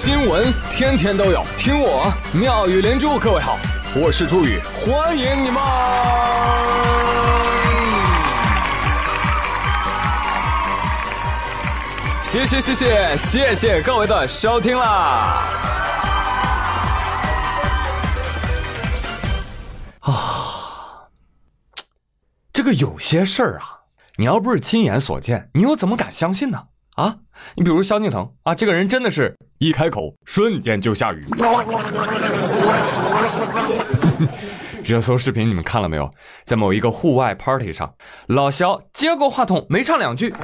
新闻天天都有，听我妙语连珠。各位好，我是朱宇，欢迎你们！谢谢谢谢谢谢各位的收听啦！啊，这个有些事儿啊，你要不是亲眼所见，你又怎么敢相信呢？啊，你比如萧敬腾啊，这个人真的是一开口瞬间就下雨。热搜视频你们看了没有？在某一个户外 party 上，老萧接过话筒，没唱两句。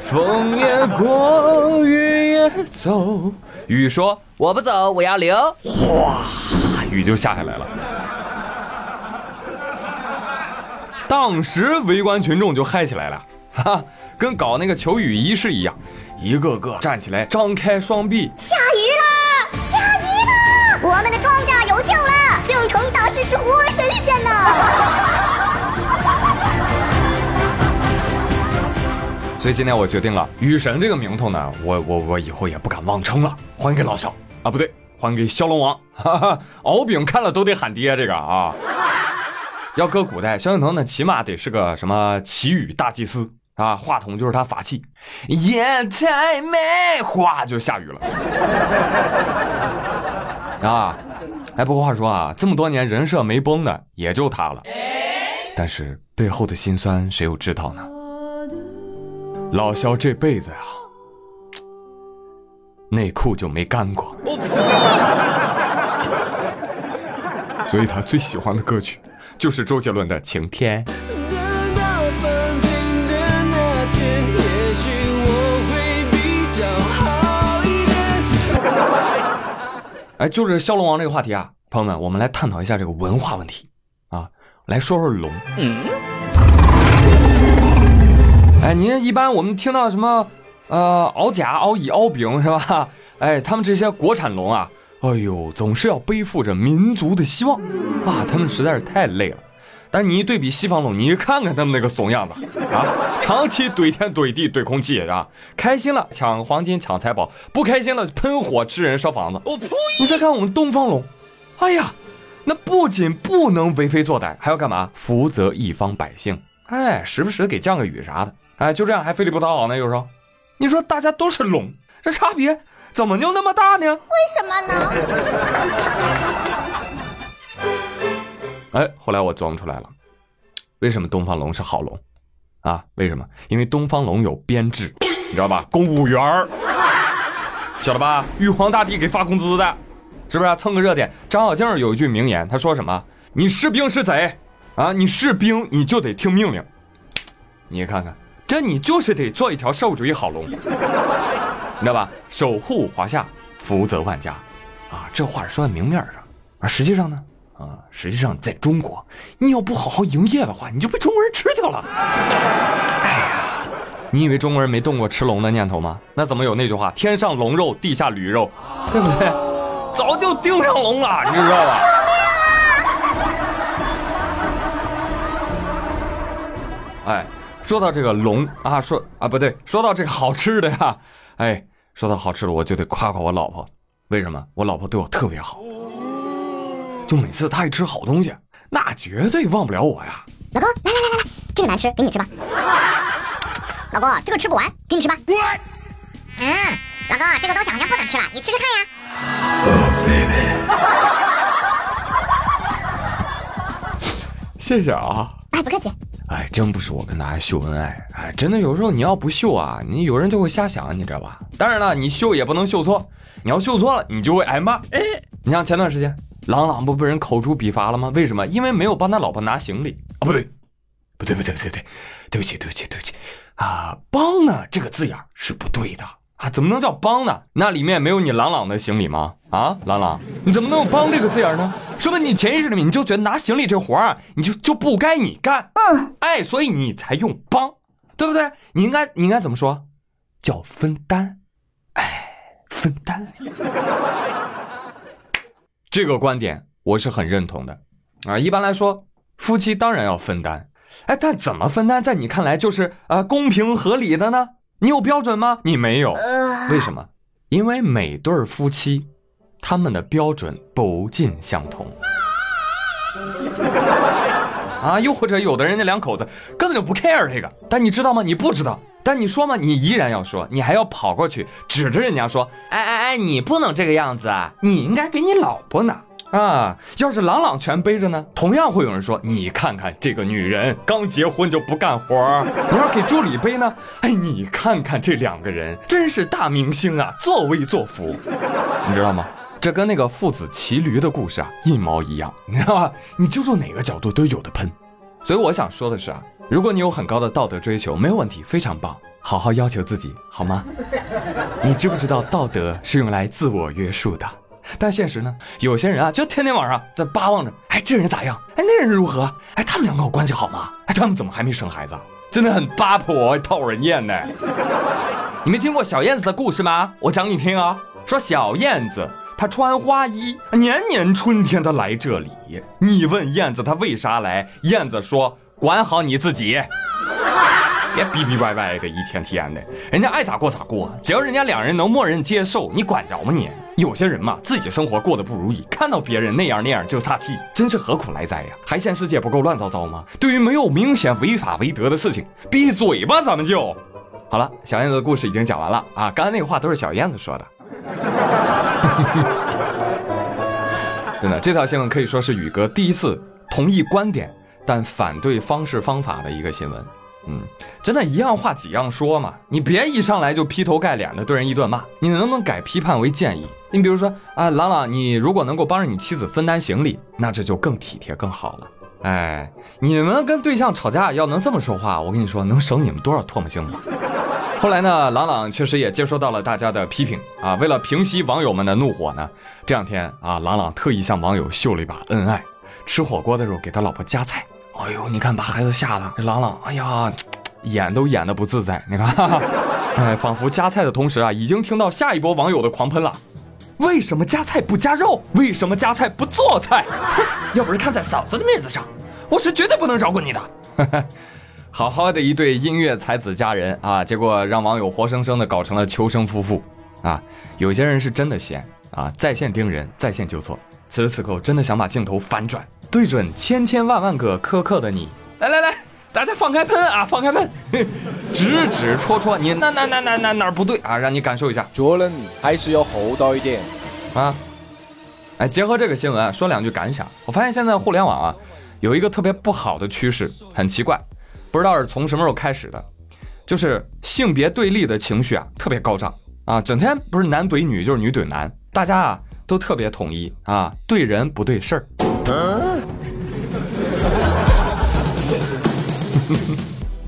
风也过，雨也走。雨说：“我不走，我要留。”哗，雨就下下来了。当时围观群众就嗨起来了，哈，跟搞那个求雨仪式一样，一个个站起来，张开双臂。下雨了，下雨了，我们的庄稼有救了！敬腾大师是活神仙呐！所以今天我决定了，雨神这个名头呢，我我我以后也不敢妄称了，还给老萧。啊，不对，还给骁龙王，哈哈，敖丙看了都得喊爹，这个啊，要搁古代，萧敬腾呢起码得是个什么祈雨大祭司啊，话筒就是他法器，夜太美，哗就下雨了，啊，哎，不过话说啊，这么多年人设没崩的也就他了，但是背后的辛酸谁又知道呢？老肖这辈子呀，内裤就没干过，所以他最喜欢的歌曲就是周杰伦的《晴天》。哎，就是骁龙王这个话题啊，朋友们，我们来探讨一下这个文化问题啊，来说说龙。哎，您一般我们听到什么，呃，敖甲、敖乙、敖丙是吧？哎，他们这些国产龙啊，哎呦，总是要背负着民族的希望啊，他们实在是太累了。但是你一对比西方龙，你看看他们那个怂样子啊，长期怼天怼地怼空气啊，开心了抢黄金抢财宝，不开心了喷火吃人烧房子。你再看我们东方龙，哎呀，那不仅不能为非作歹，还要干嘛？福泽一方百姓，哎，时不时给降个雨啥的。哎，就这样还费力不讨好呢，有时候，你说大家都是龙，这差别怎么就那么大呢？为什么呢？哎，后来我琢磨出来了，为什么东方龙是好龙？啊，为什么？因为东方龙有编制，你知道吧？公务员儿，晓得吧？玉皇大帝给发工资的，是不是？蹭个热点。张小静有一句名言，他说什么？你是兵是贼啊？你是兵，你就得听命令。你看看。这你就是得做一条社会主义好龙，你知道吧？守护华夏，福泽万家，啊，这话说在明面上，而实际上呢，啊，实际上在中国，你要不好好营业的话，你就被中国人吃掉了。哎呀，你以为中国人没动过吃龙的念头吗？那怎么有那句话“天上龙肉，地下驴肉”，对不对？早就盯上龙了，你知道吧？哎。说到这个龙啊，说啊不对，说到这个好吃的呀，哎，说到好吃的，我就得夸夸我老婆。为什么？我老婆对我特别好，就每次她一吃好东西，那绝对忘不了我呀。老公，来来来来来，这个难吃，给你吃吧。老公，这个吃不完，给你吃吧。嗯，老公，这个东西好像不能吃了，你吃吃看呀。Oh, baby 谢谢啊。哎，不客气。哎，真不是我跟大家秀恩爱，哎，真的有时候你要不秀啊，你有人就会瞎想，你知道吧？当然了，你秀也不能秀错，你要秀错了，你就会挨骂。哎，你像前段时间，朗朗不被人口诛笔伐了吗？为什么？因为没有帮他老婆拿行李啊？不对，不对，不对，不对，对，对不起，对不起，对不起啊！帮呢这个字眼是不对的。啊，怎么能叫帮呢？那里面没有你朗朗的行李吗？啊，朗朗，你怎么能用帮这个字眼呢？说明你潜意识里面你就觉得拿行李这活儿啊，你就就不该你干。嗯，哎，所以你才用帮，对不对？你应该你应该怎么说？叫分担。哎，分担。这个观点我是很认同的啊。一般来说，夫妻当然要分担，哎，但怎么分担，在你看来就是啊公平合理的呢？你有标准吗？你没有，为什么？因为每对夫妻，他们的标准不尽相同。啊，又或者有的人家两口子根本就不 care 这个，但你知道吗？你不知道，但你说吗？你依然要说，你还要跑过去指着人家说，哎哎哎，你不能这个样子啊，你应该给你老婆拿啊。要是朗朗全背着呢，同样会有人说，你看看这个女人刚结婚就不干活你要给助理背呢，哎，你看看这两个人真是大明星啊，作威作福，你知道吗？这跟那个父子骑驴的故事啊一毛一样，你知道吧？你揪住哪个角度都有的喷。所以我想说的是啊，如果你有很高的道德追求，没有问题，非常棒，好好要求自己，好吗？你知不知道道德是用来自我约束的？但现实呢？有些人啊，就天天晚上在巴望着，哎，这人咋样？哎，那人如何？哎，他们两个关系好吗？哎，他们怎么还没生孩子？真的很八婆，讨人厌呢。你没听过小燕子的故事吗？我讲你听啊，说小燕子。她穿花衣，年年春天她来这里。你问燕子她为啥来？燕子说：“管好你自己，别逼逼歪歪的，一天天的，人家爱咋过咋过，只要人家两人能默认接受，你管着吗你？有些人嘛，自己生活过得不如意，看到别人那样那样就撒气，真是何苦来哉呀？还嫌世界不够乱糟糟吗？对于没有明显违法违德的事情，闭嘴吧，咱们就好了。小燕子的故事已经讲完了啊，刚才那个话都是小燕子说的。真的，这条新闻可以说是宇哥第一次同意观点，但反对方式方法的一个新闻。嗯，真的，一样话几样说嘛，你别一上来就劈头盖脸的对人一顿骂，你能不能改批判为建议？你比如说啊，朗朗，你如果能够帮着你妻子分担行李，那这就更体贴更好了。哎，你们跟对象吵架要能这么说话，我跟你说，能省你们多少唾沫星子。后来呢，朗朗确实也接收到了大家的批评啊。为了平息网友们的怒火呢，这两天啊，朗朗特意向网友秀了一把恩爱，吃火锅的时候给他老婆夹菜。哎呦，你看把孩子吓得这朗朗，哎呀，演都演的不自在。你看，哎，仿佛夹菜的同时啊，已经听到下一波网友的狂喷了。为什么夹菜不夹肉？为什么夹菜不做菜？要不是看在嫂子的面子上，我是绝对不能饶过你的。好好的一对音乐才子佳人啊，结果让网友活生生的搞成了求生夫妇啊！有些人是真的闲啊，在线盯人，在线纠错。此时此刻，真的想把镜头反转，对准千千万万个苛刻的你，来来来，大家放开喷啊，放开喷，指指戳戳你。哪哪哪哪哪哪不对啊，让你感受一下，做人还是要厚道一点。啊！哎，结合这个新闻说两句感想，我发现现在互联网啊，有一个特别不好的趋势，很奇怪。不知道是从什么时候开始的，就是性别对立的情绪啊特别高涨。啊，整天不是男怼女就是女怼男，大家啊都特别统一啊，对人不对事儿。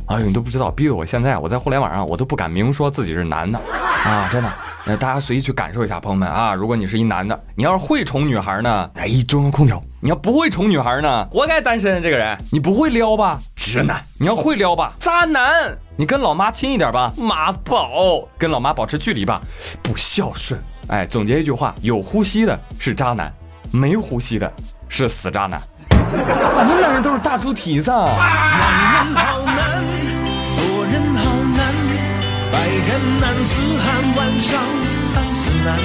哎呦，你都不知道，逼得我现在我在互联网上我都不敢明说自己是男的啊，真的。那大家随意去感受一下，朋友们啊，如果你是一男的，你要是会宠女孩呢，哎，中央空调；你要不会宠女孩呢，活该单身。这个人，你不会撩吧？直男。你要会撩吧？渣男。你跟老妈亲一点吧？妈宝。跟老妈保持距离吧？不孝顺。哎，总结一句话：有呼吸的是渣男，没呼吸的是死渣男。反正男人都是大猪蹄子。男人好难，做人好难，白天难似寒，晚上烦死难。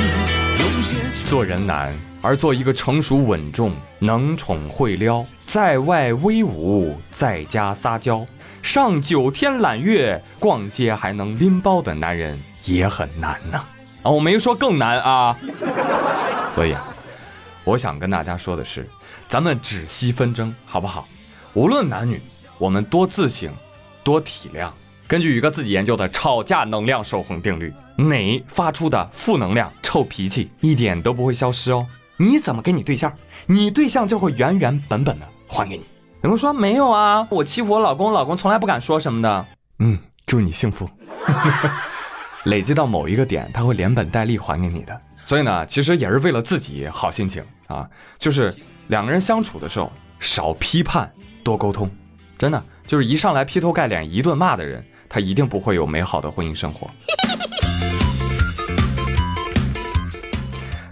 做人难，而做一个成熟稳重、能宠会撩，在外威武，在家撒娇，上九天揽月，逛街还能拎包的男人也很难呐。啊，我没说更难啊。所以啊，我想跟大家说的是。咱们止息纷争，好不好？无论男女，我们多自省，多体谅。根据宇哥自己研究的吵架能量守恒定律，你发出的负能量、臭脾气一点都不会消失哦。你怎么给你对象，你对象就会原原本本的还给你。有人说没有啊？我欺负我老公，老公从来不敢说什么的。嗯，祝你幸福。累积到某一个点，他会连本带利还给你的。所以呢，其实也是为了自己好心情啊，就是。两个人相处的时候，少批判，多沟通，真的就是一上来劈头盖脸一顿骂的人，他一定不会有美好的婚姻生活。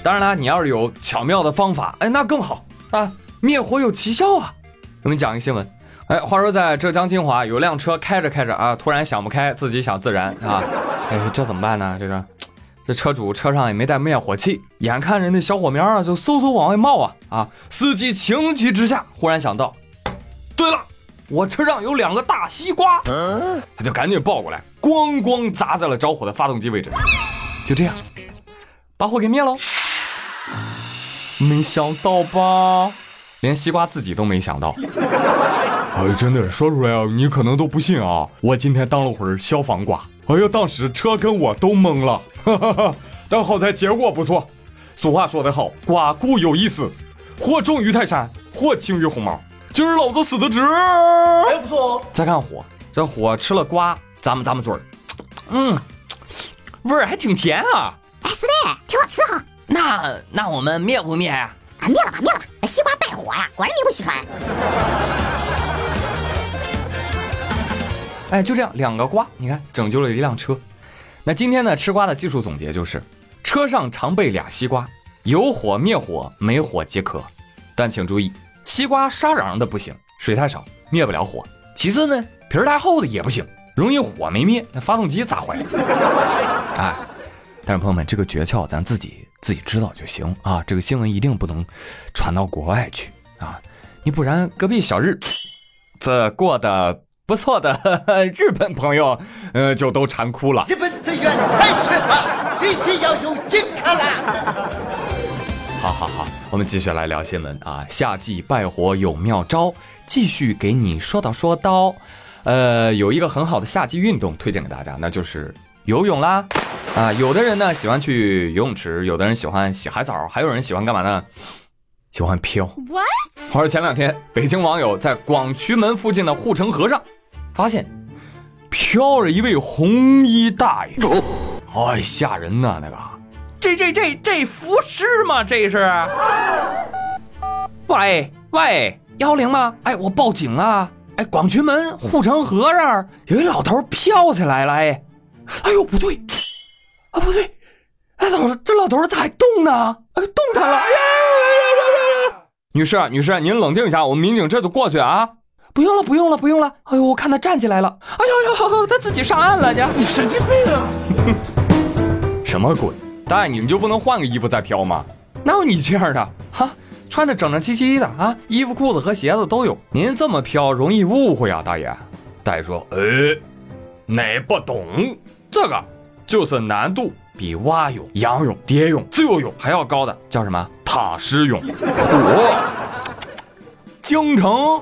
当然啦，你要是有巧妙的方法，哎，那更好啊，灭火有奇效啊。我们讲一个新闻，哎，话说在浙江金华有辆车开着开着啊，突然想不开，自己想自燃啊，哎，这怎么办呢？这个，这车主车上也没带灭火器，眼看着那小火苗啊就嗖嗖往外冒啊啊，司机情急之下忽然想到，对了。我车上有两个大西瓜，他就赶紧抱过来，咣咣砸在了着火的发动机位置，就这样把火给灭了。没想到吧？连西瓜自己都没想到。哎，真的说出来啊，你可能都不信啊。我今天当了会儿消防瓜，哎呦，当时车跟我都懵了，哈哈哈。但好在结果不错。俗话说得好，瓜固有一死，或重于泰山，或轻于鸿毛。今儿老子死的值，哎不错哦。再看火，这火吃了瓜，咱们咱们嘴儿，嗯，味儿还挺甜啊。哎，是的，挺好吃哈。那那我们灭不灭呀？啊，灭了吧，灭了吧。西瓜败火呀，果然名不虚传。哎，就这样，两个瓜，你看拯救了一辆车。那今天呢，吃瓜的技术总结就是：车上常备俩西瓜，有火灭火，没火解渴。但请注意。西瓜沙瓤的不行，水太少灭不了火。其次呢，皮儿太厚的也不行，容易火没灭，那发动机咋坏。哎，但是朋友们，这个诀窍咱自己自己知道就行啊。这个新闻一定不能传到国外去啊，你不然隔壁小日子过得不错的 日本朋友，呃，就都馋哭了。日本资源太缺乏，必须要用金卡啦。好好好，我们继续来聊新闻啊！夏季败火有妙招，继续给你说道说道。呃，有一个很好的夏季运动推荐给大家，那就是游泳啦。啊，有的人呢喜欢去游泳池，有的人喜欢洗海澡，还有人喜欢干嘛呢？喜欢漂。What？话说前两天，北京网友在广渠门附近的护城河上，发现飘着一位红衣大爷，哎，吓人呐那个。这这这这浮尸吗？这是？喂喂，幺零吗？哎，我报警啊！哎，广渠门护城河这儿有一老头飘起来了！哎，哎呦，不对，啊不对，哎，老这老头咋还动呢？哎，动弹了！哎呀呀呀呀呀！女士女士，您冷静一下，我们民警这就过去啊！不用了不用了不用了！哎呦，我看他站起来了！哎呦呦，他自己上岸了！你你神经病啊！什么鬼？大爷，你们就不能换个衣服再飘吗？哪有你这样的？哈，穿的整整齐齐的啊，衣服、裤子和鞋子都有。您这么飘容易误会啊，大爷。大爷说：“哎，你不懂？这个就是难度比蛙泳、仰泳、蝶泳、自由泳还要高的，叫什么？踏实泳。嚯，京城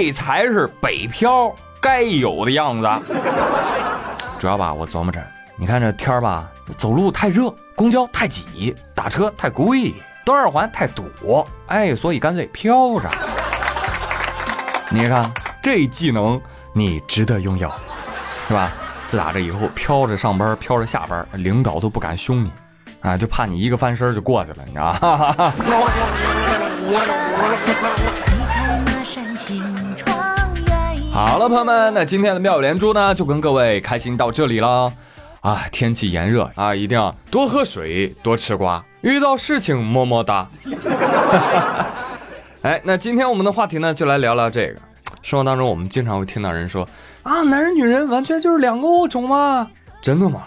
这才是北漂该有的样子。主要吧，我琢磨着。你看这天儿吧，走路太热，公交太挤，打车太贵，东二环太堵，哎，所以干脆飘着。你看这技能，你值得拥有，是吧？自打这以后，飘着上班，飘着下班，领导都不敢凶你，啊，就怕你一个翻身就过去了，你知道吗？好了，朋友们，那今天的妙语连珠呢，就跟各位开心到这里了。啊，天气炎热啊，一定要多喝水，多吃瓜。遇到事情么么哒。哎，那今天我们的话题呢，就来聊聊这个。生活当中，我们经常会听到人说啊，男人女人完全就是两个物种吗？真的吗？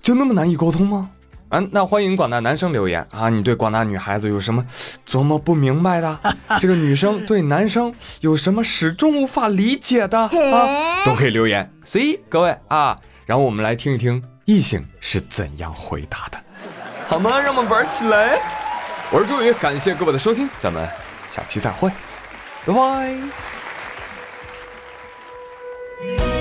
就那么难以沟通吗？啊，那欢迎广大男生留言啊，你对广大女孩子有什么琢磨不明白的？这个女生对男生有什么始终无法理解的啊，都可以留言。随意各位啊，然后我们来听一听。异性是怎样回答的？好吗？让我们玩起来！我是朱宇，感谢各位的收听，咱们下期再会，拜拜。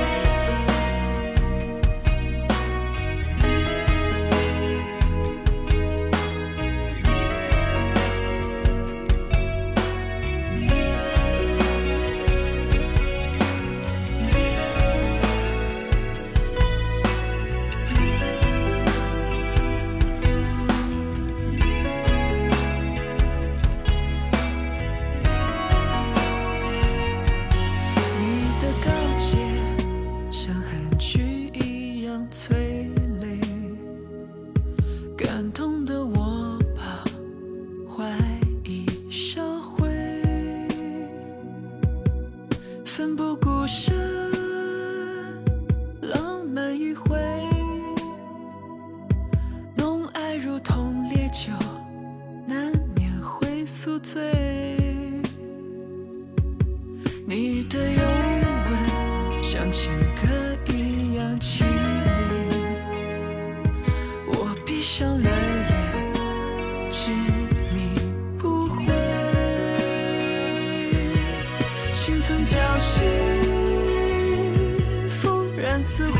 死灰。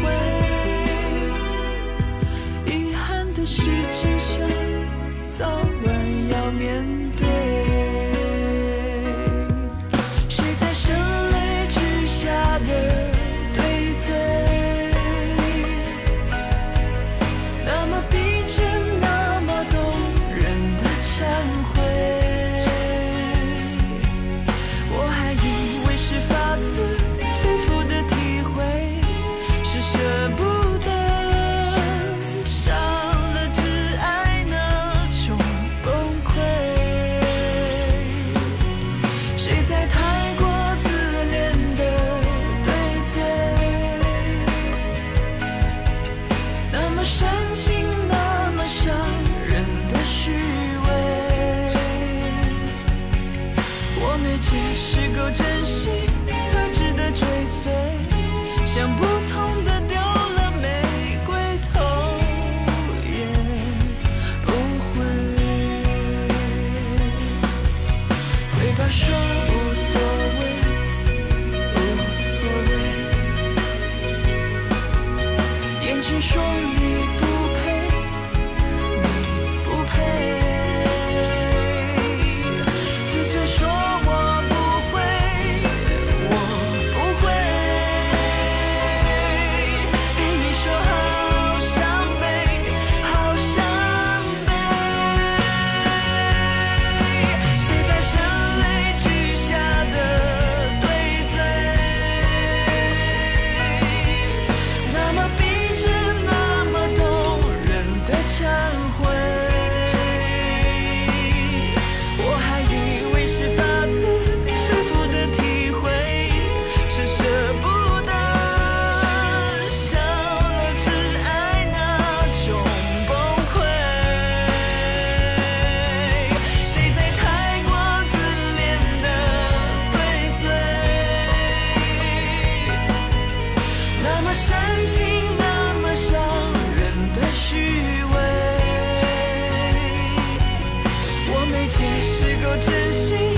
遗憾的是，只想早晚要面对。是个真心。